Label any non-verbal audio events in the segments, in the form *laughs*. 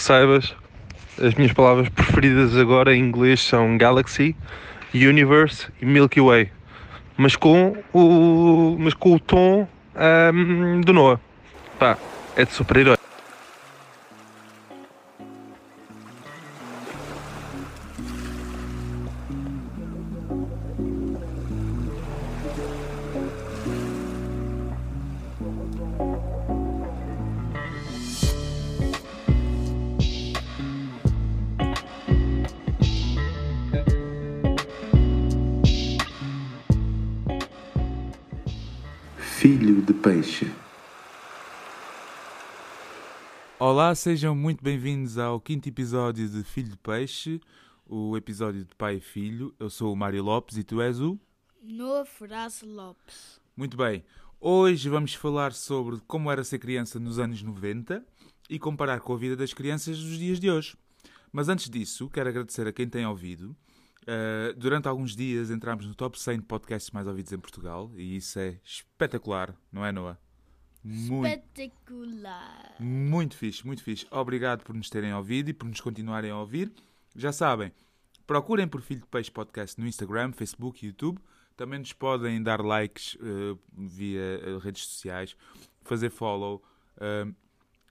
que saibas, as minhas palavras preferidas agora em inglês são Galaxy, Universe e Milky Way. Mas com o, mas com o tom ahm, do Noah. Pá, é de super-herói. Olá, sejam muito bem-vindos ao quinto episódio de Filho de Peixe, o episódio de pai e filho. Eu sou o Mário Lopes e tu és o. Noah Ferraz Lopes. Muito bem, hoje vamos falar sobre como era ser criança nos anos 90 e comparar com a vida das crianças dos dias de hoje. Mas antes disso, quero agradecer a quem tem ouvido. Uh, durante alguns dias entramos no top 100 de podcasts mais ouvidos em Portugal e isso é espetacular, não é, Noah? Muito, Espetacular. muito fixe, muito fixe. Obrigado por nos terem ouvido e por nos continuarem a ouvir. Já sabem, procurem por Filho de Peixe Podcast no Instagram, Facebook e YouTube. Também nos podem dar likes eh, via eh, redes sociais, fazer follow, eh,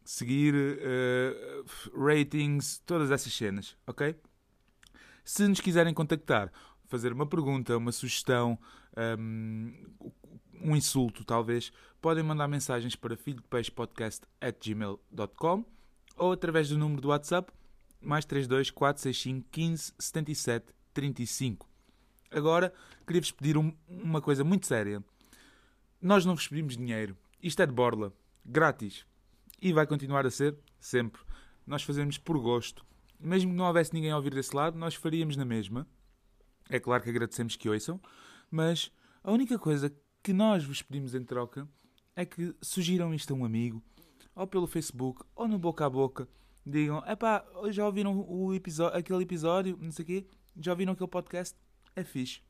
seguir, eh, ratings, todas essas cenas, ok? Se nos quiserem contactar, fazer uma pergunta, uma sugestão, hum, um insulto talvez, podem mandar mensagens para filhodepeixepodcast.gmail.com ou através do número do WhatsApp mais 32 465 15 77 35. Agora, queria-vos pedir um- uma coisa muito séria. Nós não vos pedimos dinheiro. Isto é de borla. Grátis. E vai continuar a ser sempre. Nós fazemos por gosto. Mesmo que não houvesse ninguém a ouvir desse lado, nós faríamos na mesma. É claro que agradecemos que ouçam, mas a única coisa que nós vos pedimos em troca é que sugiram isto a um amigo, ou pelo Facebook, ou no boca a boca. Digam, epá, já ouviram o episódio, aquele episódio, não sei o quê? Já ouviram aquele podcast? É fixe.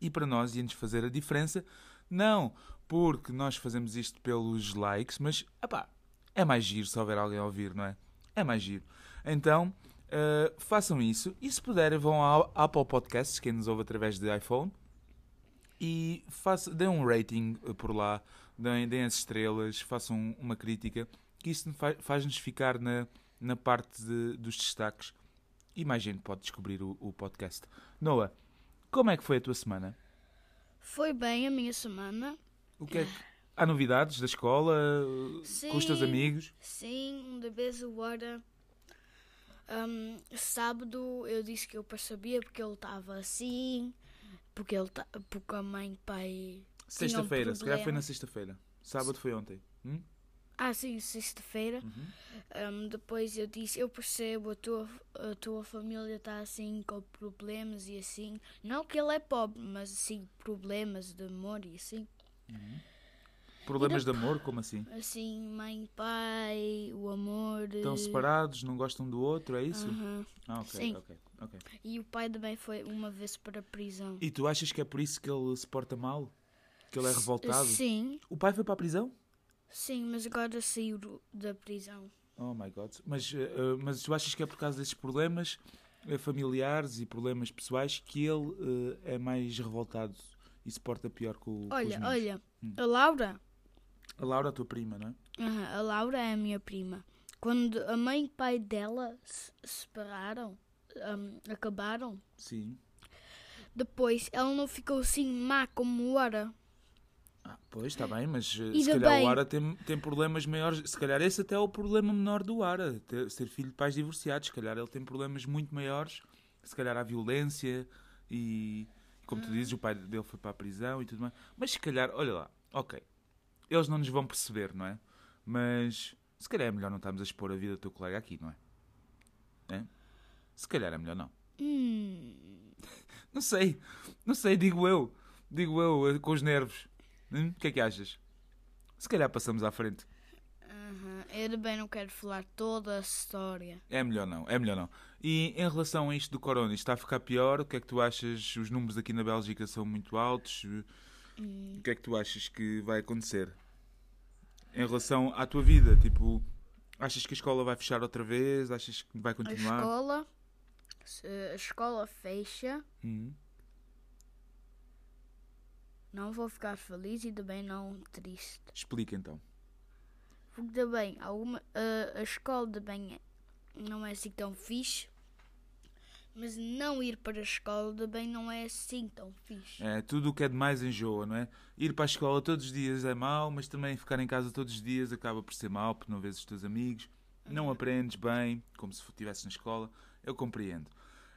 E para nós ia-nos fazer a diferença, não porque nós fazemos isto pelos likes, mas, epá, é mais giro se houver alguém a ouvir, não é? É mais giro. Então, eh, façam isso. E se puderem, vão ao Apple Podcasts, quem nos ouve através de iPhone, e faça, deem um rating eh, por lá, deem, deem as estrelas, façam uma crítica, que isso fa- faz-nos ficar na, na parte de- dos destaques e mais gente pode descobrir o, o podcast. Noah, como é que foi a tua semana? Foi bem a minha semana. O que é que... Há novidades da escola? Com os teus Sim. amigos? Sim, de vez quando. hum, sábado eu disse que eu percebia porque ele estava assim. Porque, ele ta- porque a mãe e pai. Sexta-feira, se calhar foi na sexta-feira. Sábado foi ontem. Hum? Ah, sim, sexta-feira. Uhum. Hum, depois eu disse: Eu percebo, a tua, a tua família está assim com problemas e assim. Não que ele é pobre, mas assim, problemas de amor e assim. Problemas de amor, como assim? Assim, mãe e pai, o amor. Estão eh, separados, não gostam do outro, é isso? aham. Ah, ok, Sim. ok, ok. E o pai também foi uma vez para a prisão. E tu achas que é por isso que ele se porta mal? Que ele é revoltado? Sim, O pai foi para a prisão? sim, mas agora saiu da prisão. Oh my god. Mas, eh, mas tu achas que é por causa desses problemas eh, familiares e problemas pessoais que ele eh, é mais revoltado e se porta pior com, com os Olha, olha, Hum. a Laura, A Laura, a tua prima, não é? aham, a Laura é a minha prima. Quando a mãe e pai dela se separaram, hum, acabaram, Sim. depois ela não ficou assim má como era. Ah, pois, está bem, mas eh, E se de calhar bem. o Ara tem, tem problemas maiores. Se calhar esse até é o problema menor do Ara, ter, ser filho de pais divorciados. Se calhar ele tem problemas muito maiores. Se calhar há violência e, como tu dizes, o pai dele foi para a prisão e tudo mais. Mas se calhar, olha lá, ok, eles não nos vão perceber, não é? Mas se calhar é melhor não estarmos a expor a vida do teu colega aqui, não é? É? Se calhar é melhor não. Hum, *laughs* Não sei, não sei, digo eu. Digo eu, eh, com os nervos. Hum? O que é que achas? Se calhar passamos à frente. aham, eu também não quero falar toda a história. É melhor não, é melhor não. E em relação a isto do corona, está a ficar pior? O que é que tu achas? Os números aqui na Bélgica são muito altos. O que é que tu achas que vai acontecer? Em relação à tua vida, tipo, Achas que a escola vai fechar outra vez? Achas que vai A continuar? escola, se a escola fecha, Uhum. não vou ficar feliz e também não triste. Explica então. Porque também alguma, a, a escola também é- não é assim tão fixe. Mas não ir para a escola também não é assim tão fixe. É, tudo o que é demais enjoa, não é? Ir para a escola todos os dias é mau, mas também ficar em casa todos os dias acaba por ser mau, porque não vês os teus amigos, não aprendes bem, como se estivesse na escola. Eu compreendo.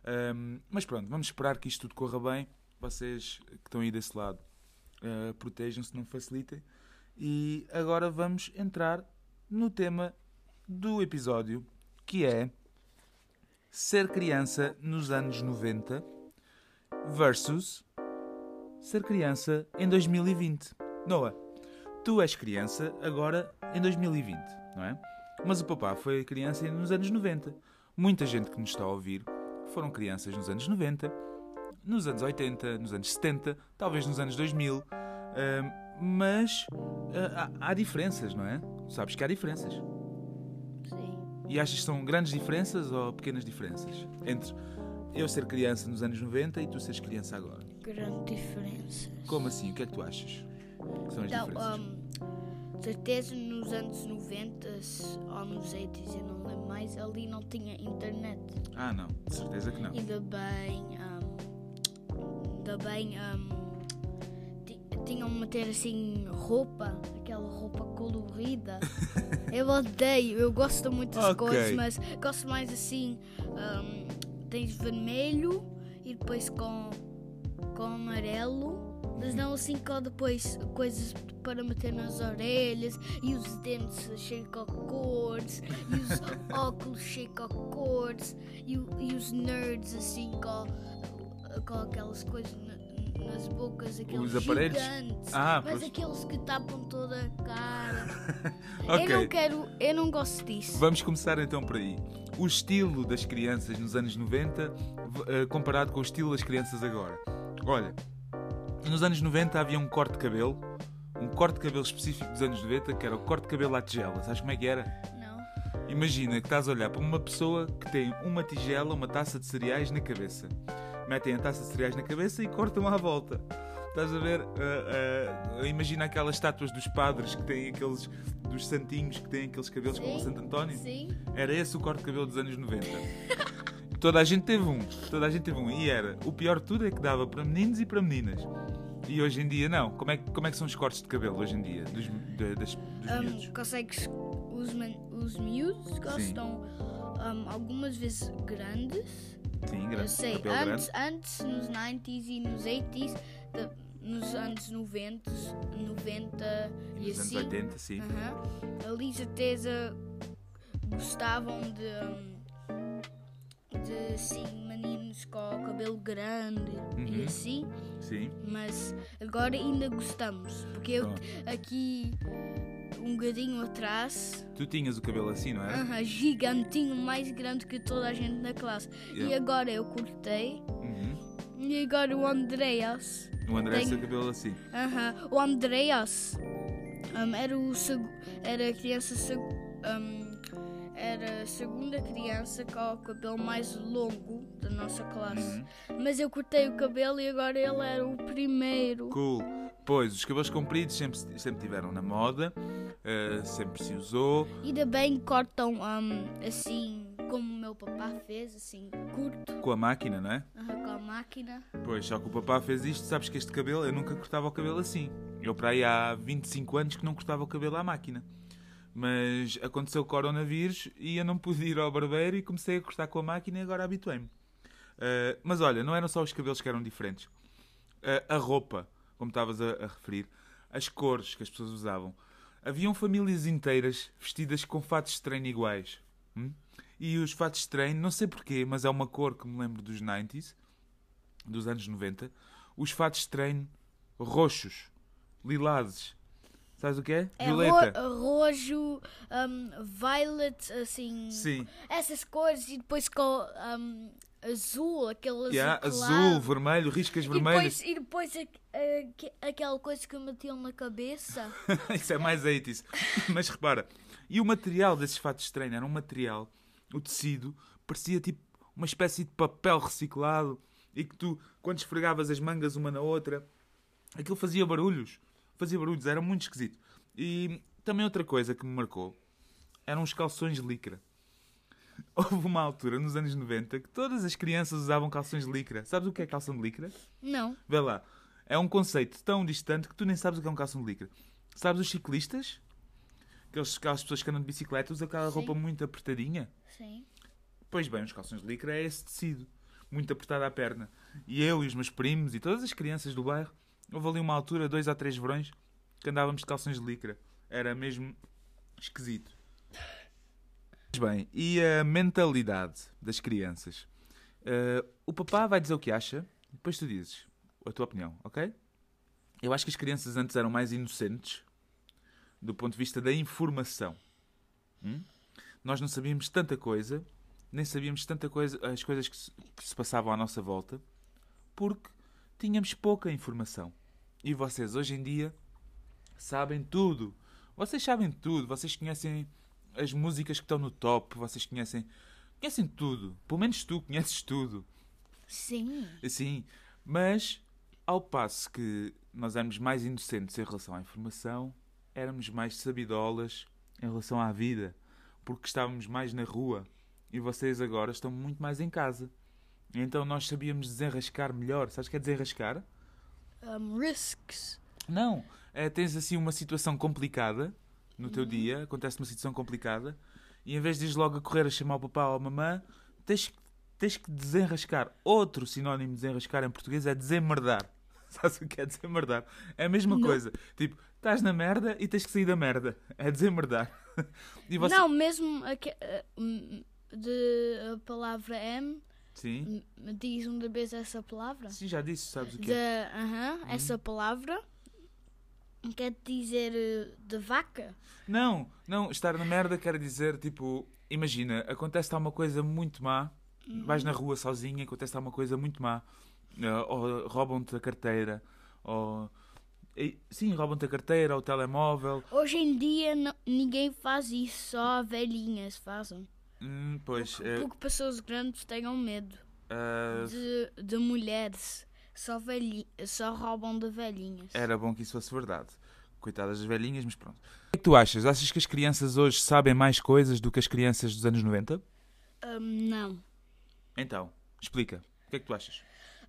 Ahm, mas pronto, vamos esperar que isto tudo corra bem. Vocês que estão aí desse lado, ah, protejam-se, não facilitem. E agora vamos entrar no tema do episódio, que é ser criança nos anos 90 versus ser criança em 2020. Noah, tu és criança agora em 2020, não é? Mas o papá foi criança nos anos 90. Muita gente que nos está a ouvir foram crianças nos anos 90, nos anos 80, nos anos 70, talvez nos anos 2000. ahm, mas ah, há, há diferenças, não é? Sabes que há diferenças. Sim. E achas que são grandes diferenças ou pequenas diferenças entre eu ser criança nos anos 90 e tu seres criança agora? Grande diferença. Como assim? O que é que tu achas? Que são as Então, diferenças? hum, certeza nos anos 90 se- ou nos 80 eu não lembro mais, ali não tinha internet. Ah, não, de certeza que não. Ainda bem, hum, ainda bem, ti- tinham de meter assim roupa, aquela roupa colorida. *laughs* eu odeio, eu gosto muito das Ok. cores, mas gosto mais assim, hum, tens vermelho e depois com, com amarelo. Mas não assim com depois coisas para meter nas orelhas e os dentes cheios com cores e os *laughs* óculos cheios com cores e, e os nerds assim com, com aquelas coisas na- nas bocas, aqueles aparelhos? gigantes, Ah, mas pois. aqueles que tapam toda a cara. Ok. *laughs* Eu não quero, eu não gosto disso. Vamos começar então por aí. O estilo das crianças nos anos 90 v- eh, comparado com o estilo das crianças agora. Olha, nos anos 90 havia um corte de cabelo, um corte de cabelo específico dos anos 90 que era o corte de cabelo à tigela. Sabes como é que era? Não. Imagina que estás a olhar para uma pessoa que tem uma tigela, uma taça de cereais na cabeça. Metem a taça de cereais na cabeça e cortam à volta. Estás a ver? Ah, ah, imagina aquelas estátuas dos padres que têm aqueles. dos santinhos que têm aqueles cabelos como o Sim, Santo António. Sim. Era esse o corte de cabelo dos anos 90. Toda a gente teve um. Toda a gente teve um. E era. O pior de tudo é que dava para meninos e para meninas. E hoje em dia não. Como é, que- como é que são os cortes de cabelo hoje em dia? Dos, da- das, dos Um, miúdos? consegues os, os miúdos gostam um, algumas vezes grandes. Sim, Eu grande. sei, cabelo antes, grande. antes nos 90s e nos 80s, de- nos anos 90, 90 E e nos anos assim. 80, sim. Aham. Ali certeza gostavam de, hum, de sim, meninos com o cabelo grande e Uhum. assim, Sim. mas agora ainda gostamos, porque eu aqui um bocadinho atrás, Tu tinhas o cabelo assim, não era? aham, gigantinho, mais grande que toda a gente na classe. E agora eu cortei, Uhum. e agora o Andreas, O André Tenho- tem o cabelo assim. aham, o Andreas hum, era o era a criança hum, era a segunda criança com o cabelo mais longo da nossa classe. Uhum. Mas eu cortei o cabelo e agora ele era o primeiro. Cool. Pois, os cabelos compridos sempre, sempre tiveram na moda, eh, sempre se usou. E também cortam hum, assim, como o meu papá fez, assim, curto, Com a máquina, não é? aham, com a máquina. Pois, só que o papá fez isto, sabes que este cabelo, eu nunca cortava o cabelo assim. Eu para aí há 25 anos que não cortava o cabelo à máquina. Mas aconteceu o coronavírus e eu não pude ir ao barbeiro e comecei a cortar com a máquina e agora habituei-me. Uh, mas olha, não eram só os cabelos que eram diferentes. Uh, a roupa, como estavas a, a referir, as cores que as pessoas usavam. Haviam famílias inteiras vestidas com fatos de treino iguais. hum? E os fatos de treino, não sei porquê, mas é uma cor que me lembro dos 90s, dos anos 90. Os fatos de treino roxos, lilases. Sabes o que é? É Violeta. ro rojo, hum, violet, assim, Sim. essas cores e depois com hum, azul, aquele Yeah, azul azul, claro. vermelho, riscas E vermelhas. depois, e depois a- a- aquela coisa que metiam na cabeça. *laughs* Isso é mais 80s. *laughs* Mas repara, E o material desses fatos de treino era um material, o tecido, parecia tipo uma espécie de papel reciclado e que tu, quando esfregavas as mangas uma na outra, aquilo fazia barulhos. Fazia barulhos, era muito esquisito. E também outra coisa que me marcou eram os calções de licra. *laughs* Houve uma altura, nos anos 90, que todas as crianças usavam calções de licra. Sabes o que é calção de licra? Não. Vê lá. É um conceito tão distante que tu nem sabes o que é um calção de licra. Sabes os ciclistas? Aqueles, aquelas pessoas que andam de bicicleta usam aquela Sim. roupa muito apertadinha. Sim. Pois bem, os calções de licra é esse tecido, muito apertado à perna. E eu e os meus primos e todas as crianças do bairro, houve ali uma altura, dois a três verões, que andávamos de calções de licra. Era mesmo esquisito. Pois bem, e a mentalidade das crianças? Eh, o papá vai dizer o que acha, depois tu dizes a tua opinião, ok? Eu acho que as crianças antes eram mais inocentes do ponto de vista da informação. Hum? Nós não sabíamos tanta coisa, nem sabíamos tanta coisa, as coisas que se, que se passavam à nossa volta, porque tínhamos pouca informação. E vocês hoje em dia sabem tudo. Vocês sabem tudo. Vocês conhecem as músicas que estão no top. Vocês conhecem, conhecem tudo. Pelo menos tu conheces tudo. Sim. Assim, mas ao passo que nós éramos mais inocentes em relação à informação, éramos mais sabidolas em relação à vida, porque estávamos mais na rua e vocês agora estão muito mais em casa. Então nós sabíamos desenrascar melhor. Sabes o que é desenrascar? Um, risks. Não, é, tens assim uma situação complicada no teu dia, acontece uma situação complicada, e em vez de ires logo a correr a chamar o papá ou a mamã, tens, tens que desenrascar. Outro sinónimo de desenrascar em português é desemerdar. *laughs* Sabes o que é desemerdar? É a mesma Não. coisa. Tipo, estás na merda e tens que sair da merda. É desemmerdar. *laughs* E você... Não, mesmo aque- eh, hum, de a palavra M, Sim. diz uma vez essa palavra. Sim, já disse, sabes o que é. aham, essa palavra quer dizer eh, de vaca. Não, não, estar na merda quer dizer, tipo, imagina, acontece-te uma coisa muito má, vais na rua sozinha, acontece-te uma coisa muito má, eh, ou roubam-te a carteira, ou... Sim, roubam-te a carteira, ou o telemóvel, Hoje em dia não- ninguém faz isso, só velhinhas fazem. Hum, pois, eh, Porque pessoas grandes tenham medo ah, de, de mulheres. Só, velhi, só roubam de velhinhas. era bom que isso fosse verdade. Coitadas das velhinhas, mas pronto. O que é que tu achas? Achas que as crianças hoje sabem mais coisas do que as crianças dos anos 90? Hum, não. Então, explica. O que é que tu achas?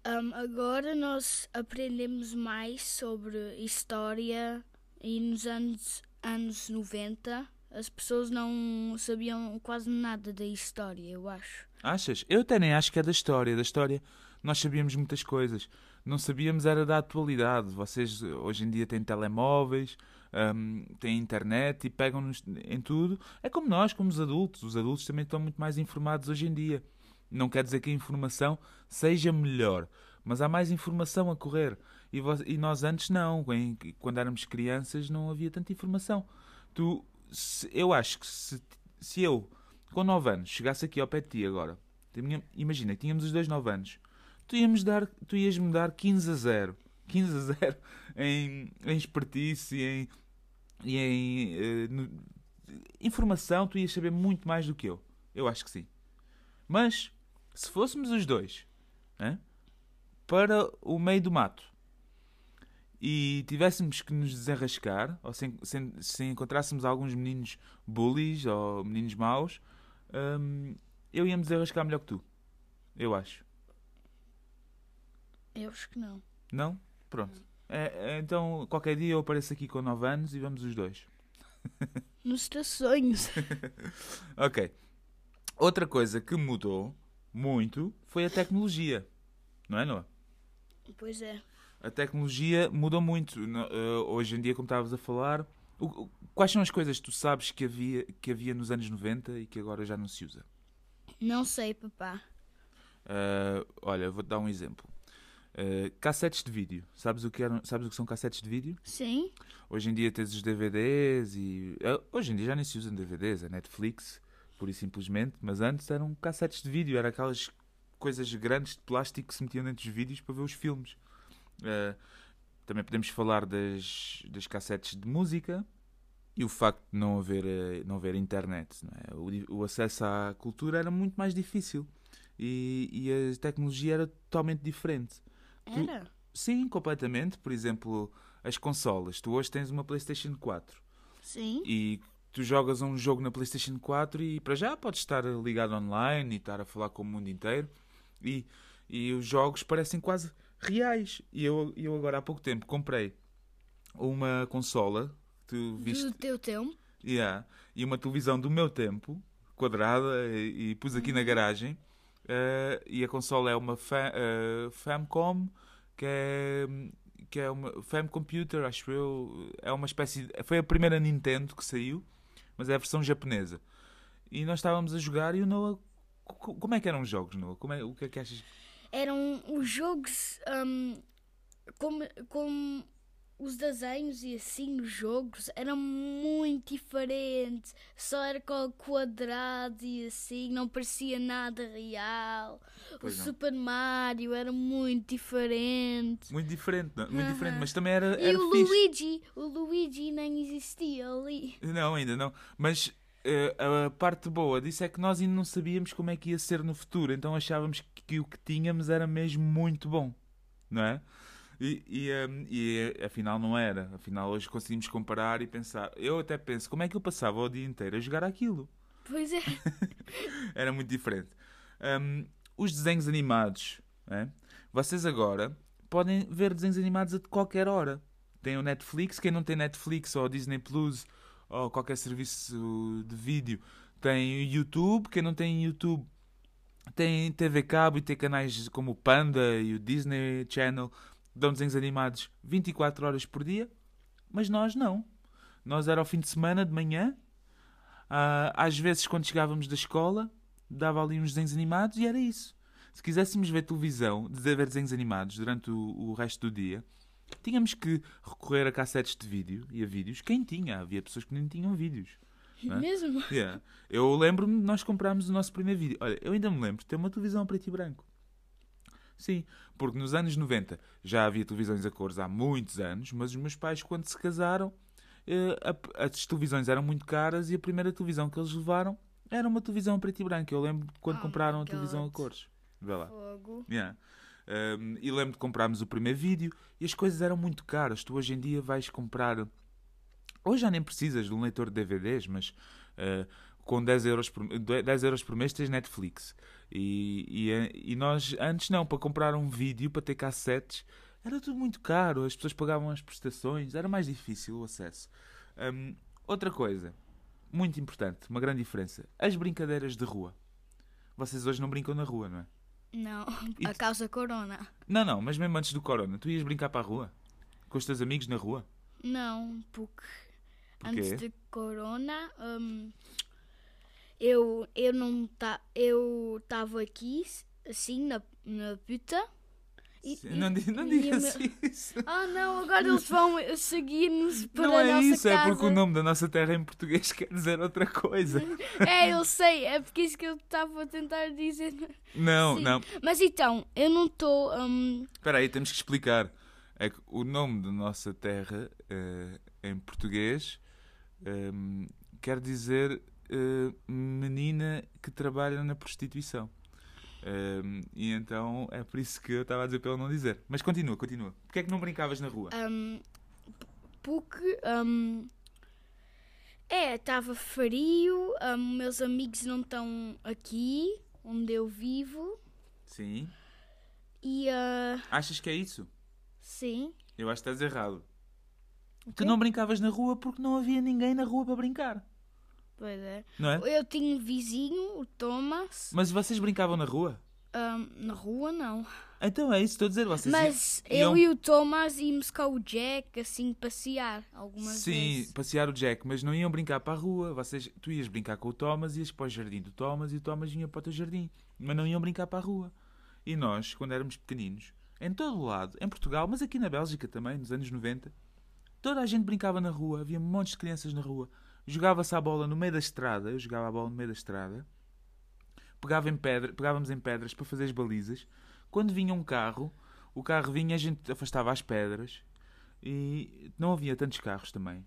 Hum, agora nós aprendemos mais sobre história e nos anos, anos 90 as pessoas não sabiam quase nada da história, eu acho. Achas? Eu até nem acho que é da história. Da história nós sabíamos muitas coisas. Não sabíamos era da atualidade. Vocês hoje em dia têm telemóveis, hum, têm internet e pegam-nos em tudo. É como nós, como os adultos. Os adultos também estão muito mais informados hoje em dia. Não quer dizer que a informação seja melhor, mas há mais informação a correr. E, vo- e nós antes não. Quando éramos crianças não havia tanta informação. Tu, se- eu acho que se, se eu, com 9 anos, chegasse aqui ao pé de ti agora, imagina, que tínhamos os dois 9 anos, tu, íamos dar, ias-me dar 15 a 0. 15 a 0 *laughs* em, em expertise e em, e em eh, no- informação, tu ias saber muito mais do que eu. Eu acho que sim. Mas, se fôssemos os dois hã, para o meio do mato e tivéssemos que nos desenrascar, ou se, se, se encontrássemos alguns meninos bullies ou meninos maus, hum, eu ia-me desenrascar melhor que tu. Eu acho. Eu acho que não. Não? Pronto. É, é, então, qualquer dia eu apareço aqui com 9 anos e vamos os dois. *laughs* Nos teus sonhos. *laughs* Ok. Outra coisa que mudou muito foi a tecnologia. Não é, Noah? pois é. A tecnologia mudou muito. Eh, hoje em dia, como estavas a falar, quais são as coisas que tu sabes que havia, que havia nos anos 90 e que agora já não se usa? Não sei, papá. Eh, olha, vou-te dar um exemplo. Eh, cassetes de vídeo. Sabes o, que eram, sabes o que são cassetes de vídeo? Sim? Hoje em dia tens os DVDs e. eh, Hoje em dia já nem se usam DVDs, é Netflix, pura e simplesmente, mas antes eram cassetes de vídeo, eram aquelas coisas grandes de plástico que se metiam dentro dos vídeos para ver os filmes. Eh, também podemos falar das, das cassetes de música, E o facto de não haver, eh, não haver internet, não é? o, o acesso à cultura era muito mais difícil e, e a tecnologia era totalmente diferente. Era? Sim, completamente. Por exemplo, as consolas. Tu hoje tens uma PlayStation 4 Sim. e tu jogas um jogo na PlayStation 4 e para já podes estar ligado online e estar a falar com o mundo inteiro e, e os jogos parecem quase reais. E eu, eu agora há pouco tempo comprei uma consola, tu viste, Do teu tempo. Yeah. E uma televisão do meu tempo, quadrada, e, e pus aqui na garagem. Eh, e a consola é uma fa eh, Famcom, que é, que é uma Fam Computer, acho eu. É uma espécie. de- foi a primeira Nintendo que saiu, mas é a versão japonesa. E nós estávamos a jogar e o Noah. co- Como é que eram os jogos, Noah? Como é, o que é que achas? Eram os jogos hum, como, como os desenhos e assim os jogos eram muito diferentes. Só era com quadrado e assim, não parecia nada real. Pois o não. Super Mario era muito diferente. Muito diferente, não? muito diferente, Aham. mas também era, E era o fixe. Luigi, o Luigi nem existia ali. Não, ainda não. Mas a parte boa disso é que nós ainda não sabíamos como é que ia ser no futuro, então achávamos que, o que tínhamos era mesmo muito bom, não é? E, e, ehm, e, eh, afinal não era. Afinal hoje conseguimos comparar e pensar. Eu até penso, como é que eu passava o dia inteiro a jogar aquilo? Pois é. *laughs* Era muito diferente. Hum, os desenhos animados. é? Vocês agora podem ver desenhos animados a qualquer hora. Tem o Netflix, quem não tem Netflix ou Disney Plus ou qualquer serviço de vídeo tem YouTube, quem não tem YouTube tem TV Cabo e tem canais como o Panda e o Disney Channel dão desenhos animados 24 horas por dia, mas nós não. Nós era ao fim de semana, de manhã, ah, às vezes, quando chegávamos da escola, dava ali uns desenhos animados e era isso. Se quiséssemos ver televisão, ver desenhos animados durante o, o resto do dia, tínhamos que recorrer a cassetes de vídeo e a vídeos. Quem tinha? Havia pessoas que nem tinham vídeos. É? Mesmo? Yeah. Eu lembro-me de nós comprámos o nosso primeiro vídeo. Olha, eu ainda me lembro de ter uma televisão a preto e branco. Sim, porque nos anos 90 já havia televisões a cores há muitos anos, mas os meus pais, quando se casaram, eh, as televisões eram muito caras e a primeira televisão que eles levaram era uma televisão a preto e branco. Eu lembro quando compraram a televisão a cores. Vê lá. Fogo. Yeah. Um, e lembro de comprarmos o primeiro vídeo e as coisas eram muito caras. Tu hoje em dia vais comprar. Hoje já nem precisas de um leitor de DVDs, mas uh, com 10 euros, por, 10 euros por mês tens Netflix. E, e, e nós, antes não, para comprar um vídeo, para ter cassetes, era tudo muito caro. As pessoas pagavam as prestações, era mais difícil o acesso. Um, outra coisa, muito importante, uma grande diferença: as brincadeiras de rua. Vocês hoje não brincam na rua, não é? Não, a tu- causa corona. Não, não, mas mesmo antes do corona, tu ias brincar para a rua? Com os teus amigos na rua? Não, porque Porquê? antes de corona hum, eu eu não tá eu estava aqui assim na na puta e- Sim, e- Não, di- não digas meu- isso. *laughs* Ah não, agora eles vão seguir-nos para Não a é nossa isso, casa. é porque o nome da nossa terra em português *laughs* quer dizer outra coisa. *laughs* É, eu sei, é porque isso que eu estava a tentar dizer. Não, Sim. não. Mas então, eu não estou. hum, Espera aí, temos que explicar. É que o nome da nossa terra eh, em português ehm, quer dizer eh, menina que trabalha na prostituição. Ehm, e então é por isso que eu estava a dizer para ele não dizer. Mas continua, continua. Porquê é que não brincavas na rua? hum, porque. hum, é, estava frio, meus amigos não estão aqui, onde eu vivo. Sim. E. ah, Achas que é isso? sim. Eu acho que estás errado. O Tu não brincavas na rua porque não havia ninguém na rua para brincar. Pois é. Não é? Eu tinha um vizinho, o Thomas. Mas vocês brincavam na rua? hum, na rua, não. Então é isso estou a dizer. Vocês Mas iam- eu e o Thomas íamos com o Jack, assim, passear algumas Sim, vezes. passear o Jack, mas não iam brincar para a rua. Vocês, tu ias brincar com o Thomas, ias para o jardim do Thomas e o Thomas vinha para o teu jardim. Mas não iam brincar para a rua. E nós, quando éramos pequeninos, em todo o lado, em Portugal, mas aqui na Bélgica também, nos anos 90, toda a gente brincava na rua. Havia montes de crianças na rua. Jogava-se a bola no meio da estrada. Eu jogava a bola no meio da estrada. Pegava em pedra, pegávamos em pedras para fazer as balizas. Quando vinha um carro, o carro vinha, a gente afastava as pedras e não havia tantos carros também.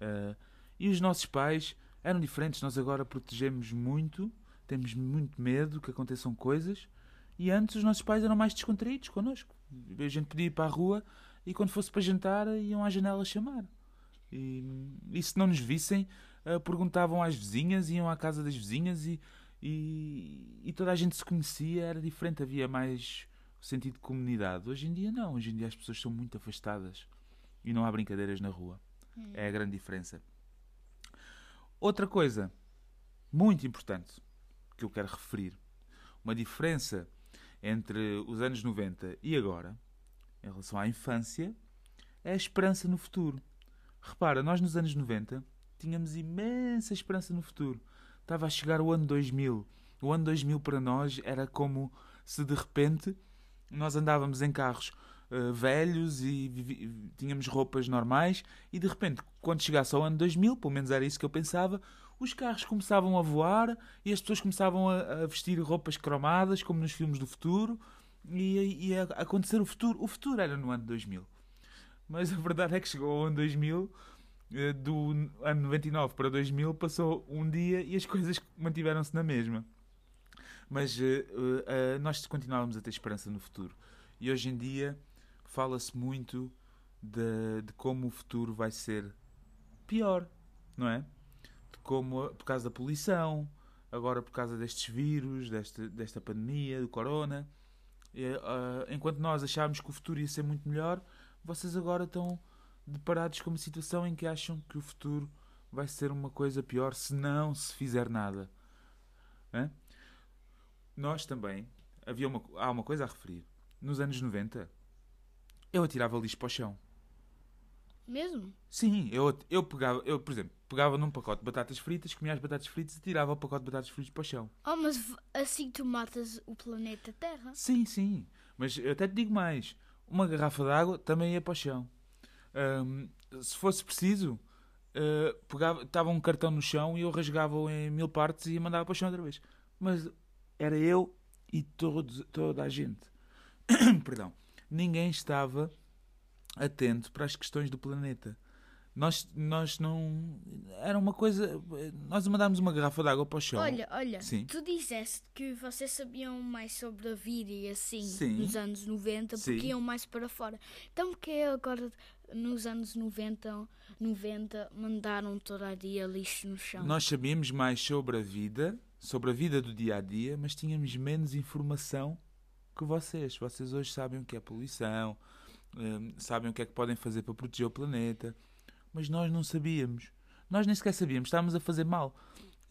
Ah, E os nossos pais eram diferentes. Nós agora protegemos muito, temos muito medo que aconteçam coisas. E antes os nossos pais eram mais descontraídos connosco. A gente podia ir para a rua e quando fosse para jantar iam à janela chamar. E, e se não nos vissem, eh, perguntavam às vizinhas, iam à casa das vizinhas e, e, e toda a gente se conhecia, era diferente, havia mais sentido de comunidade. Hoje em dia não, hoje em dia as pessoas são muito afastadas e não há brincadeiras na rua. É a grande diferença. Outra coisa muito importante que eu quero referir, uma diferença entre os anos 90 e agora, em relação à infância, é a esperança no futuro. Repara, nós nos anos 90 tínhamos imensa esperança no futuro. Estava a chegar o ano 2000. O ano 2000 para nós era como se de repente nós andávamos em carros uh, velhos e tínhamos roupas normais e de repente, quando chegasse ao ano 2000, pelo menos era isso que eu pensava, os carros começavam a voar e as pessoas começavam a, a vestir roupas cromadas, como nos filmes do futuro, e, e acontecer o futuro. O futuro era no ano 2000. Mas a verdade é que chegou ao ano 2000, eh, do ano 99 para 2000, passou um dia e as coisas mantiveram-se na mesma. Mas eh, eh, eh, nós continuávamos a ter esperança no futuro. E hoje em dia fala-se muito de, de como o futuro vai ser pior, não é? De como, por causa da poluição, agora por causa destes vírus, desta, desta pandemia, do corona. E, ah, enquanto nós achávamos que o futuro ia ser muito melhor, vocês agora estão deparados com uma situação em que acham que o futuro vai ser uma coisa pior se não se fizer nada. Hã? Nós também, havia uma, há uma coisa a referir. Nos anos 90, eu atirava lixo para o chão. Mesmo? Sim, eu, eu pegava, eu, por exemplo, pegava num pacote de batatas fritas, comia as batatas fritas e tirava o pacote de batatas fritas para o chão. Oh, mas assim tu matas o planeta Terra. Sim, sim. Mas eu até te digo mais. Uma garrafa de água também ia para o chão. Ahm, se fosse preciso, pegava, estava um cartão no chão e eu rasgava-o em mil partes e mandava para o chão outra vez. Mas era eu e toda a gente. *coughs* Perdão. Ninguém estava atento para as questões do planeta. Nós, nós não. Era uma coisa. Nós mandámos uma garrafa de água para o chão. Olha, olha, Sim. tu disseste que vocês sabiam mais sobre a vida e assim Sim. nos anos 90 porque Sim. iam mais para fora. Então porque agora nos anos 90, 90 mandaram toda a dia lixo no chão? Nós sabíamos mais sobre a vida, sobre a vida do dia a dia, mas tínhamos menos informação que vocês. Vocês hoje sabem o que é poluição, hum, sabem o que é que podem fazer para proteger o planeta, mas nós não sabíamos. Nós nem sequer sabíamos, estávamos a fazer mal.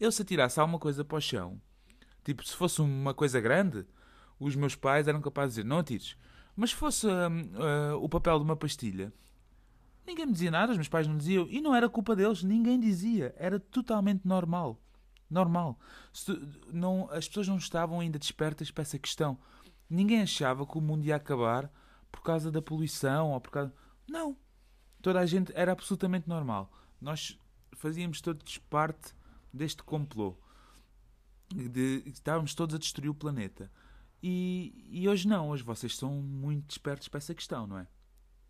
Eu se atirasse alguma coisa para o chão, tipo, se fosse uma coisa grande, os meus pais eram capazes de dizer, não atires. Mas se fosse hum, ah, o papel de uma pastilha, Ninguém me dizia nada, os meus pais não diziam. E não era culpa deles, ninguém dizia. Era totalmente normal. Normal. Se não, as pessoas não estavam ainda despertas para essa questão. Ninguém achava que o mundo ia acabar por causa da poluição ou por causa. Não. Toda a gente era absolutamente normal. Nós fazíamos todos parte deste complô. De, estávamos todos a destruir o planeta. E, e hoje não, hoje vocês são muito despertos para essa questão, não é?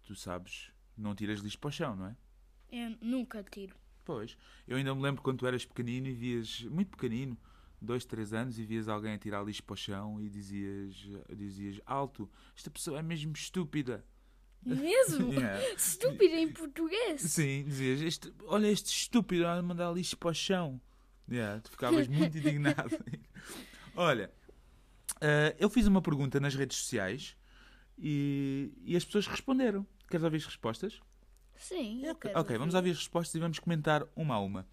Tu sabes, não tiras lixo para o chão, não é? Eu nunca tiro. Pois. Eu ainda me lembro quando tu eras pequenino e vias, muito pequenino, dois, três anos, e vias alguém a tirar lixo para o chão e dizias, dizias alto, esta pessoa é mesmo estúpida. Mesmo? *laughs* Yeah. Estúpido em português. Sim, dizias, este, olha este estúpido a mandar lixo para o chão. Yeah, tu ficavas *laughs* muito indignado. olha, eh, eu fiz uma pergunta nas redes sociais e, e as pessoas responderam. Queres ouvir as respostas? Sim, eu Ok, quero ok, vamos ouvir. as respostas e vamos comentar uma a uma.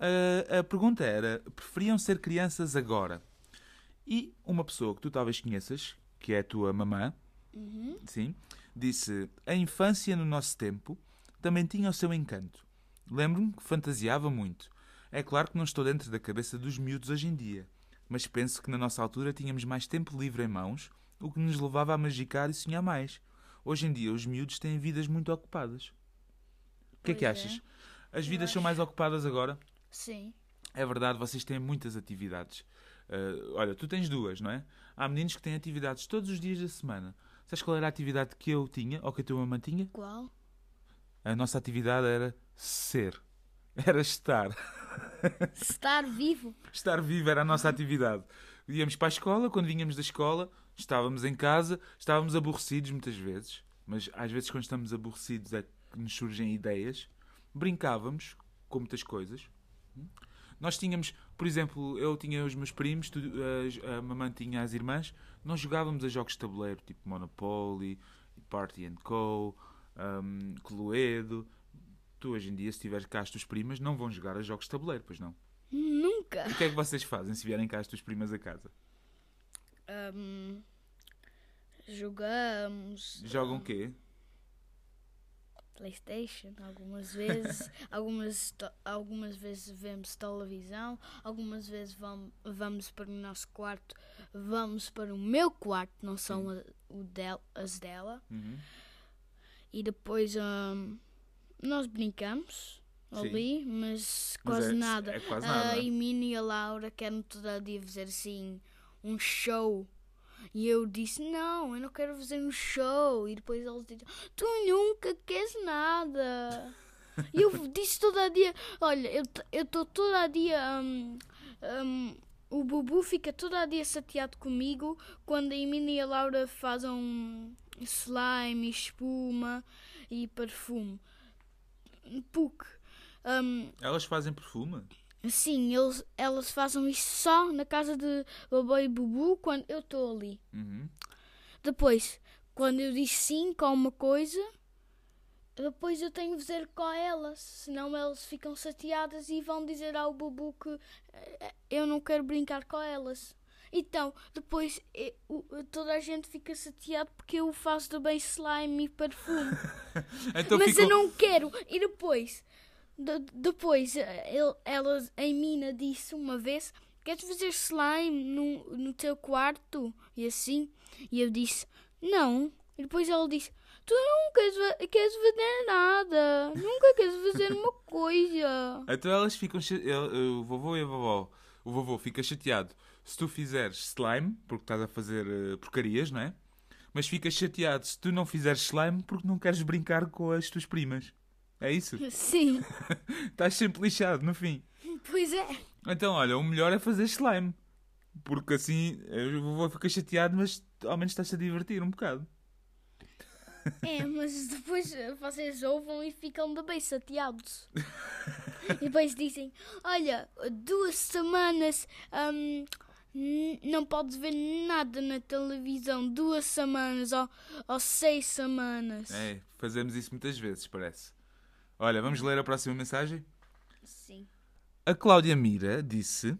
Ah, a pergunta era: preferiam ser crianças agora? E uma pessoa que tu talvez conheças, que é a tua mamã, Uhum. sim, disse: a infância no nosso tempo também tinha o seu encanto. Lembro-me que fantasiava muito. É claro que não estou dentro da cabeça dos miúdos hoje em dia, mas penso que na nossa altura tínhamos mais tempo livre em mãos, o que nos levava a magicar e sonhar mais. Hoje em dia, os miúdos têm vidas muito ocupadas. O que é que Pois é. achas? As Eu vidas são acho. mais ocupadas agora? Sim. É verdade, vocês têm muitas atividades. Ah, olha, tu tens duas, não é? Há meninos que têm atividades todos os dias da semana. Sabes qual era a atividade que eu tinha, ou que a tua mamãe tinha? Qual? A nossa atividade era ser. Era estar. *laughs* Estar vivo. Estar vivo era a nossa atividade. Íamos para a escola, quando vinhamos da escola, estávamos em casa, estávamos aborrecidos muitas vezes, mas às vezes quando estamos aborrecidos é que nos surgem ideias. Brincávamos com muitas coisas. Nós tínhamos, por exemplo, eu tinha os meus primos, tu- a, a mamãe tinha as irmãs, nós jogávamos a jogos de tabuleiro, tipo Monopoly, Party and Co, um, Cluedo. Tu hoje em dia, se tiveres cá as tuas primas, não vão jogar a jogos de tabuleiro, pois não? Nunca. O que é que vocês fazem se vierem cá as tuas primas a casa? Ahm, jogamos. Jogam o quê? Playstation algumas vezes, *laughs* algumas, algumas vezes vemos televisão, algumas vezes vamos, vamos para o nosso quarto, vamos para o meu quarto, não são a- o del, as dela, Uhum. e depois ahm, nós brincamos Sim. ali, mas Mas quase é- nada. é quase A. Emina e a Laura querem todo dia fazer assim um show. E eu disse, não, eu não quero fazer um show. E depois eles dizem, tu nunca queres nada. E eu *laughs* disse todo a dia, olha, eu estou todo a dia. hum, hum, o Bubu fica todo a dia chateado comigo quando a Emina e a Laura fazem slime, espuma e perfume. Porque hum, Elas fazem perfume? Sim, eles, elas fazem isso só na casa de Babá e Bubu quando eu estou ali. Uhum. Depois, quando eu disse sim com uma coisa, depois eu tenho de dizer com elas. Senão elas ficam chateadas e vão dizer ao Bubu que eh, eu não quero brincar com elas. Então, depois eh, o- toda a gente fica chateado porque eu faço também slime e perfume. *laughs* Então Mas ficam... eu não quero. E depois, de- depois eh, ele, ela, a Mina disse uma vez: Queres fazer slime no, no teu quarto? E assim. E eu disse: Não. E depois ela disse: Tu nunca queres, fa- queres fazer nada. Nunca queres fazer uma coisa. *laughs* Então elas ficam. O vovô e a vovó. O vovô fica chateado se tu fizeres slime, porque estás a fazer eh, porcarias, não é? Mas fica chateado se tu não fizeres slime porque não queres brincar com as tuas primas. É isso? Sim, Estás *laughs* sempre lixado no fim. pois é. Então, olha, o melhor é fazer slime. Porque assim o vovô fica chateado, mas ao menos estás a divertir um bocado. É, mas depois vocês ouvem e ficam bem chateados. e depois dizem: Olha, duas semanas n- não podes ver nada na televisão. Duas semanas ou, ou seis semanas. É, fazemos isso muitas vezes, parece. Olha, vamos ler a próxima mensagem? Sim. A Cláudia Mira disse: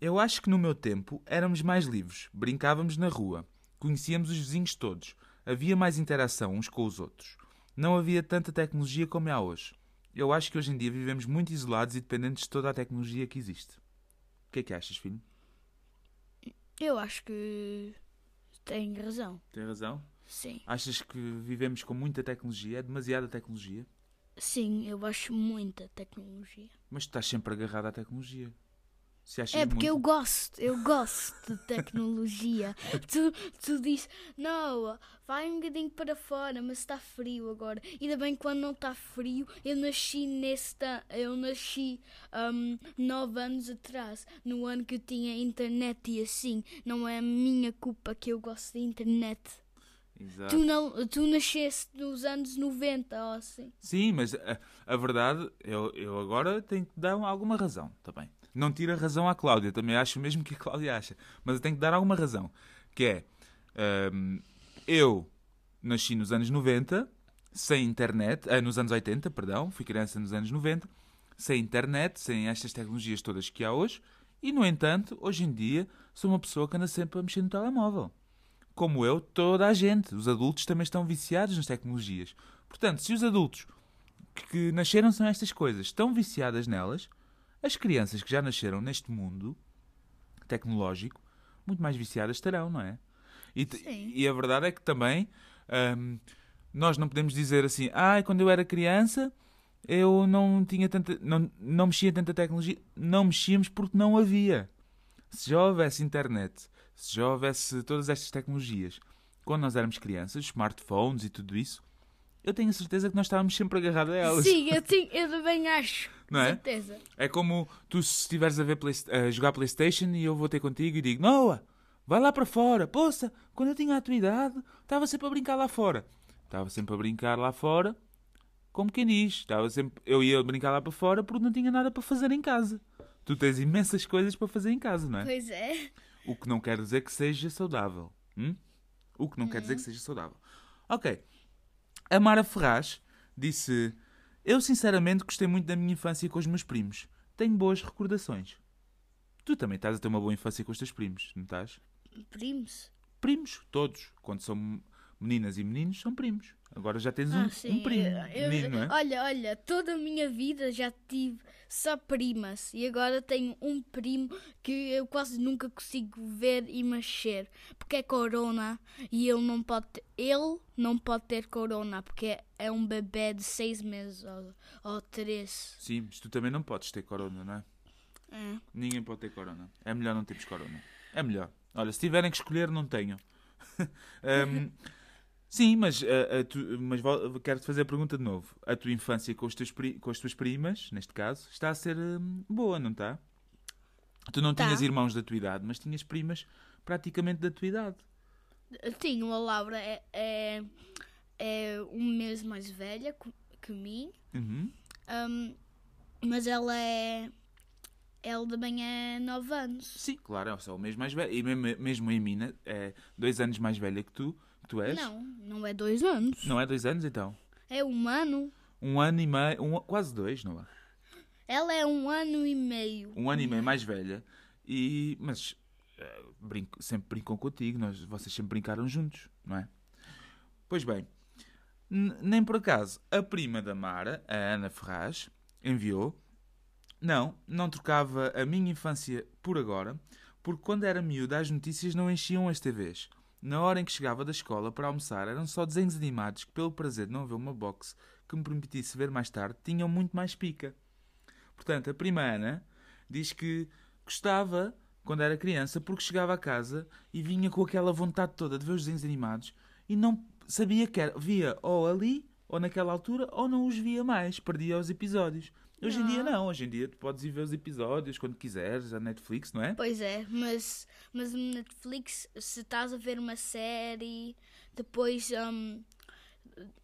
Eu acho que no meu tempo éramos mais livres, brincávamos na rua, conhecíamos os vizinhos todos, havia mais interação uns com os outros. Não havia tanta tecnologia como há hoje. Eu acho que hoje em dia vivemos muito isolados e dependentes de toda a tecnologia que existe. O que é que achas, filho? Eu acho que tem razão. Tem razão? Sim. Achas que vivemos com muita tecnologia? É demasiada tecnologia? Sim, eu acho muita tecnologia. Mas tu estás sempre agarrado à tecnologia. Se achas É porque eu muito... gosto, eu gosto de *laughs* tecnologia. tu, tu dizes, não, vai um bocadinho para fora, mas está frio agora. Ainda bem que quando não está frio, eu nasci nesse ta- eu nasci hum, nove anos atrás, no ano que eu tinha internet e assim. Não é a minha culpa que eu gosto de internet. Exato. Tu, não, tu nasceste nos anos 90 ou assim. Sim, mas a, a verdade, eu, eu agora tenho que dar alguma razão também. Não tiro a razão à Cláudia, também acho o mesmo que a Cláudia acha. Mas eu tenho que dar alguma razão. Que é, hum, eu nasci nos anos 90, sem internet, ah, nos anos 80, perdão, fui criança nos anos 90, sem internet, sem estas tecnologias todas que há hoje, e no entanto, hoje em dia, sou uma pessoa que anda sempre a mexer no telemóvel como eu, toda a gente. Os adultos também estão viciados nas tecnologias. Portanto, se os adultos que- nasceram são estas coisas estão viciadas nelas, as crianças que já nasceram neste mundo tecnológico, muito mais viciadas estarão, não é? E, e a verdade é que também hum, nós não podemos dizer assim, ah, quando eu era criança eu não tinha tanta, não, não mexia tanta tecnologia. Não mexíamos porque não havia. Se já houvesse internet, se já houvesse todas estas tecnologias, quando nós éramos crianças, smartphones e tudo isso, eu tenho a certeza que nós estávamos sempre agarrados a elas. Sim, eu, eu também acho. *laughs* Não é? Certeza. É como tu se estiveres a, ver Play- a jogar Playstation e eu vou ter contigo e digo Noah, vai lá para fora. Poça, quando eu tinha a tua idade, estava sempre a brincar lá fora. Estava sempre a brincar lá fora, como quem diz. Estava sempre... Eu ia brincar lá para fora porque não tinha nada para fazer em casa. Tu tens imensas coisas para fazer em casa, não é? Pois é. O que não quer dizer que seja saudável. hum? O que não quer dizer que seja saudável. Ok. A Mara Ferraz disse: Eu sinceramente gostei muito da minha infância com os meus primos. Tenho boas recordações. Tu também estás a ter uma boa infância com os teus primos, não estás? Primos. Primos, todos. Quando são meninas e meninos, são primos. Agora já tens um, Ah, sim. um primo. Eu- menino, não é? Olha, olha, toda a minha vida já tive só primas e agora tenho um primo que eu quase nunca consigo ver e mexer porque é corona e ele não pode ter, ele não pode ter corona porque é um bebê de seis meses ou, ou três. Sim, mas tu também não podes ter corona, não é? É. Ninguém pode ter corona. É melhor não termos corona. É melhor. Olha, se tiverem que escolher, não tenham. *laughs* Ahm, sim, mas, ah, a tu- mas quero-te fazer a pergunta de novo. A tua infância com, os teus com as tuas primas, neste caso, está a ser hum, boa, não está? Tu não Tá. tinhas irmãos da tua idade, mas tinhas primas praticamente da tua idade. Tinha a Laura é, é, é um mês mais velha que, que mim. Uhum. Um, mas ela é. Ela também é 9 anos. Sim, claro, é só o mês mais velho. E mesmo, mesmo a Emina é dois anos mais velha que tu, tu és. Não, não é 2 anos. Não é dois anos, então? É um ano. Um ano e meio, um- quase dois, não é? Ela é um ano e meio. um ano e meio mais velha, e, mas eh, brinco- sempre brincam contigo, nós, vocês sempre brincaram juntos, não é? Pois bem, nem por acaso a prima da Mara, a Ana Ferraz, enviou. Não, não trocava a minha infância por agora, porque quando era miúda as notícias não enchiam as TVs. Na hora em que chegava da escola para almoçar eram só desenhos animados que, pelo prazer de não haver uma box que me permitisse ver mais tarde, tinham muito mais pica. Portanto, a prima Ana diz que gostava quando era criança porque chegava a casa e vinha com aquela vontade toda de ver os desenhos animados e não sabia que era, via ou ali ou naquela altura ou não os via mais, perdia os episódios. Hoje em dia não, hoje em dia tu podes ir ver os episódios quando quiseres, a Netflix, não é? Pois é, mas, mas no Netflix, se estás a ver uma série, depois um,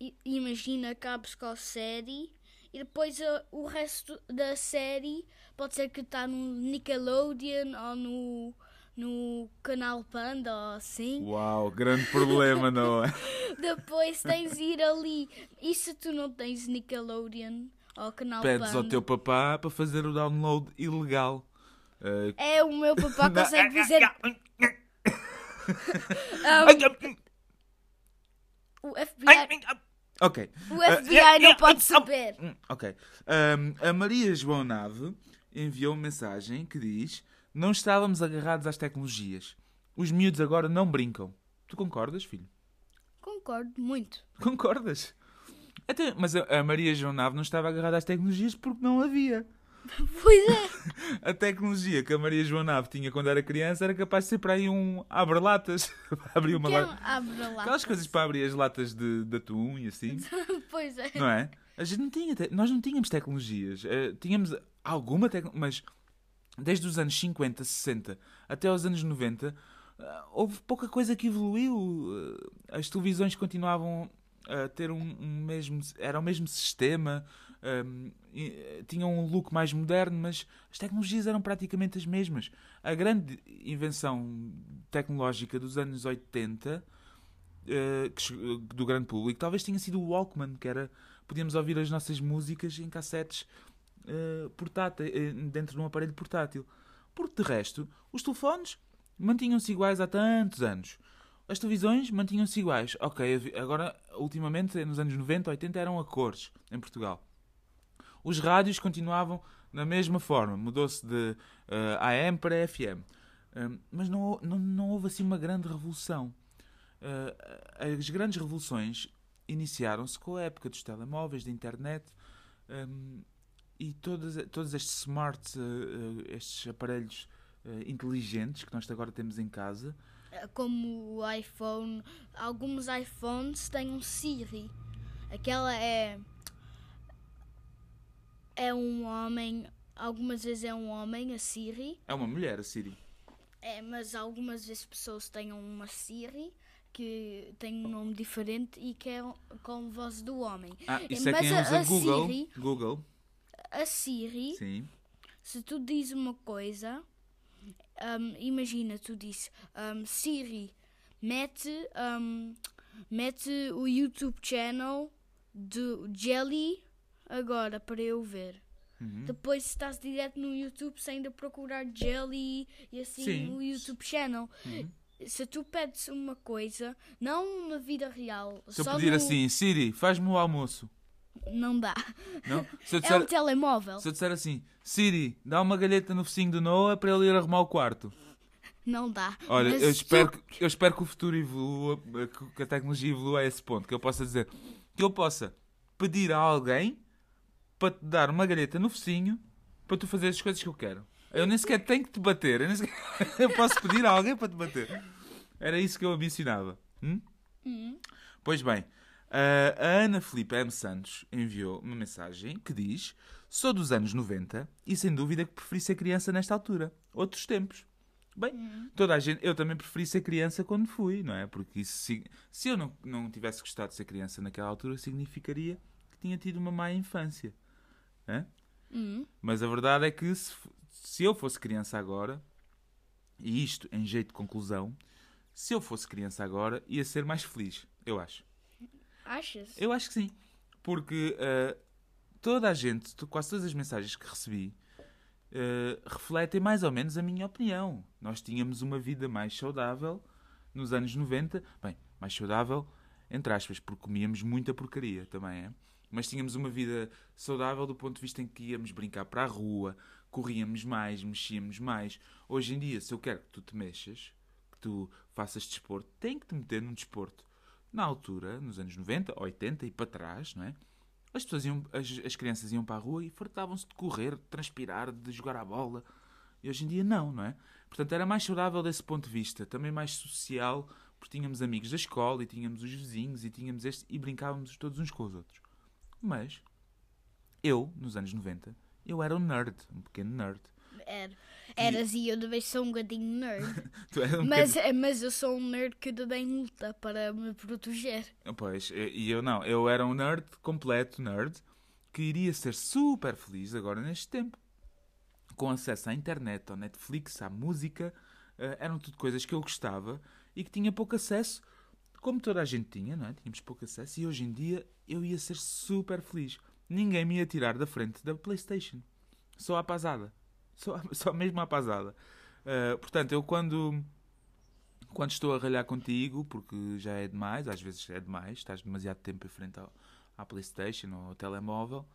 i- imagina acabas com a série e depois uh, o resto da série pode ser que está no Nickelodeon ou no, no canal Panda ou assim. Uau, grande problema, não é? *laughs* Depois tens de ir ali. E se tu não tens Nickelodeon ou canal Pedes ao teu papá para fazer o download ilegal. Uh, É, o meu papá *laughs* consegue fazer. Um, *laughs* o FBI, Ok. o Ah, FBI yeah, não pode ah, saber. Hum, Ok. Ahm, a Maria João Nave enviou uma mensagem que diz: Não estávamos agarrados às tecnologias. Os miúdos agora não brincam. Tu concordas, filho? Concordo muito. *laughs* Concordas? Até, mas a, a Maria João Nave não estava agarrada às tecnologias porque não havia. *laughs* Pois é. *laughs* A tecnologia que a Maria João Nave tinha quando era criança era capaz de ser para aí um abre-latas. *laughs* Abrir uma Quem lata. Aquelas coisas para abrir as latas de, de atum e assim. Pois é. não é? A gente não tinha, nós não tínhamos tecnologias. Eh, tínhamos alguma tecnologia, mas desde os anos 50, 60 até aos anos 90, eh, houve pouca coisa que evoluiu. Eh, As televisões continuavam a ter um, um mesmo, era o mesmo sistema, ehm, e, eh, tinham um look mais moderno, mas as tecnologias eram praticamente as mesmas. A grande invenção tecnológica dos anos 80 eh, que do grande público, talvez tenha sido o Walkman, que era podíamos ouvir as nossas músicas em cassetes portáteis, eh, dentro de um aparelho portátil. Porque de resto, os telefones mantinham-se iguais há tantos anos. As televisões mantinham-se iguais. Ok, agora, ultimamente, nos anos 90, 80, eram a cores em Portugal. Os rádios continuavam na mesma forma, mudou-se de eh, AM para FM. Um, mas não, não, não houve assim uma grande revolução. Uh, as grandes revoluções iniciaram-se com a época dos telemóveis, da internet um, e todas, todos estes smarts, uh, uh, estes aparelhos uh, inteligentes que nós agora temos em casa. Como o iPhone. Alguns iPhones têm um Siri. Aquela é. é um homem, algumas vezes é um homem, a Siri, É uma mulher, a Siri. é, mas algumas vezes pessoas têm uma Siri que tem um nome diferente e que é com voz do homem. Ah, isso é mas quem a- usa a Google. Siri- Google, A Siri, sim. se tu dizes uma coisa, hum, imagina, tu dizes hum, Siri, mete, hum, mete o YouTube channel do Jelly agora para eu ver. Uhum. Depois estás direto no YouTube sem de procurar Jelly e assim Sim. no YouTube channel. Uhum. Se tu pedes uma coisa, não na vida real, Se eu só pedir no- assim, Siri, faz-me o almoço. Não dá. Não? Se eu É disser, um telemóvel, se eu disser assim, Siri, dá uma galheta no focinho do Noah para ele ir arrumar o quarto. não dá. Olha, eu espero, que, eu espero que o futuro evolua, que- a tecnologia evolua a esse ponto, que eu possa dizer, que eu possa pedir a alguém para te dar uma galheta no focinho para tu fazer as coisas que eu quero. Eu nem sequer tenho que te bater, eu, sequer... *laughs* eu posso pedir a alguém para te bater. Era isso que eu ambicionava. Hum? Pois bem, a Ana Filipe M. Santos enviou uma mensagem que diz: Sou dos anos 90 e sem dúvida que preferi ser criança nesta altura. Outros tempos. Bem, toda a gente, eu também preferi ser criança quando fui, não é? Porque isso, se eu não, não tivesse gostado de ser criança naquela altura, significaria que tinha tido uma má infância. Hum, Mas a verdade é que se, se eu fosse criança agora, e isto em jeito de conclusão, se eu fosse criança agora, ia ser mais feliz, eu acho. Achas? Eu acho que sim. Porque eh, toda a gente, quase todas as mensagens que recebi, eh, refletem mais ou menos a minha opinião. Nós tínhamos uma vida mais saudável nos anos 90. Bem, mais saudável, entre aspas, porque comíamos muita porcaria também, é? Mas tínhamos uma vida saudável do ponto de vista em que íamos brincar para a rua, corríamos mais, mexíamos mais. Hoje em dia, se eu quero que tu te mexas, que tu faças desporto, tem que te meter num desporto. Na altura, nos anos 90, 80 e para trás, não é? As pessoas iam, as, as crianças iam para a rua e fartavam-se de correr, de transpirar, de jogar a bola. E hoje em dia não, não é? Portanto, era mais saudável desse ponto de vista, também mais social, porque tínhamos amigos da escola e tínhamos os vizinhos e tínhamos este e brincávamos todos uns com os outros. Mas eu, nos anos 90, eu era um nerd, um pequeno nerd. Era. Eras e eu também sou um bocadinho nerd. *laughs* Um mas, é, mas eu sou um nerd que também luta para me proteger. Pois, e e eu não. Eu era um nerd, completo nerd, que iria ser super feliz agora neste tempo. Com acesso à internet, ao Netflix, à música. eh, eram tudo coisas que eu gostava e que tinha pouco acesso, como toda a gente tinha, não é? Tínhamos pouco acesso e hoje em dia eu ia ser super feliz. Ninguém me ia tirar da frente da PlayStation. Só à pasada. Só, *laughs* só mesmo à pasada. Eh, portanto, eu quando quando estou a ralhar contigo, porque já é demais, às vezes é demais, estás demasiado tempo em frente ao, à Playstation ou ao telemóvel,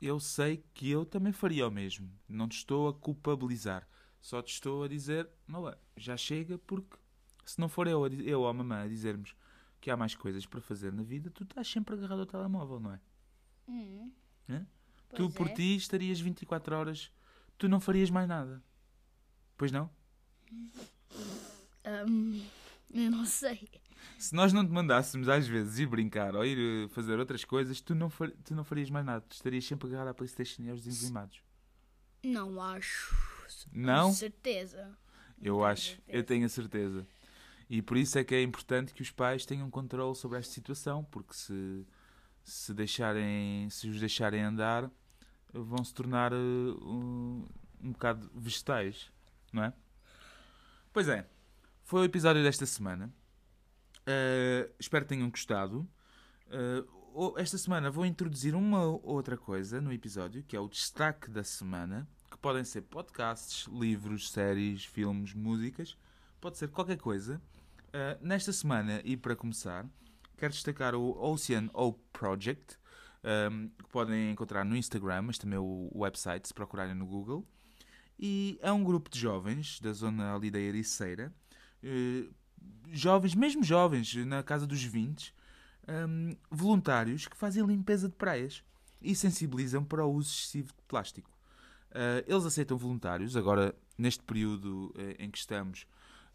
eu sei que eu também faria o mesmo. Não te estou a culpabilizar. Só te estou a dizer, não é, já chega, porque se não for eu, eu ou a mamãe a dizermos que há mais coisas para fazer na vida, tu estás sempre agarrado ao telemóvel, não é? Hum, tu por é. ti estarias 24 horas, tu não farias mais nada. Pois não? Hum, eu não sei. Se nós não te mandássemos às vezes ir brincar ou ir eh, fazer outras coisas, tu não, far- tu não farias mais nada. Tu estarias sempre agarrado à Playstation e aos desenhos animados. Não acho. Não? Com certeza. Eu tenho acho. certeza. Eu tenho a certeza. E por isso é que é importante que os pais tenham controle sobre esta situação, porque se, se, deixarem, se os deixarem andar, vão se tornar eh, um, um bocado vegetais, não é? Pois é, foi o episódio desta semana. Uh, espero que tenham gostado. Uh, esta semana vou introduzir uma outra coisa no episódio, que é o destaque da semana, que podem ser podcasts, livros, séries, filmes, músicas, pode ser qualquer coisa. Uh, nesta semana, e para começar, quero destacar o Ocean Hope Project, um, que podem encontrar no Instagram, mas também o website, se procurarem no Google. E é um grupo de jovens da zona ali da Ericeira, eh, jovens, mesmo jovens, na casa dos 20, hum, voluntários que fazem limpeza de praias e sensibilizam para o uso excessivo de plástico. Ah, eles aceitam voluntários, agora neste período eh, em que estamos,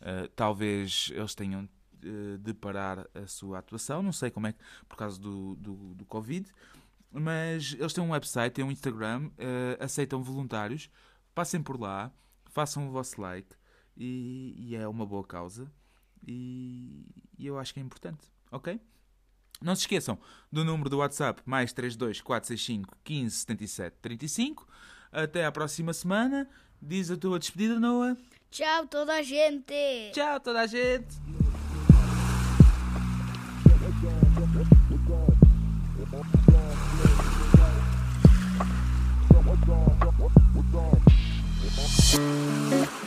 ah, talvez eles tenham de parar a sua atuação, não sei como é que, por causa do, do, do Covid, Mas eles têm um website, têm um Instagram, eh, aceitam voluntários. Passem por lá, façam o vosso like e, e é uma boa causa. E, e eu acho que é importante, ok? Não se esqueçam do número do WhatsApp mais 32 465 15 77 35. Até à próxima semana. Diz a tua despedida, Noah. Tchau, toda a gente! Tchau, toda a gente! Thank you.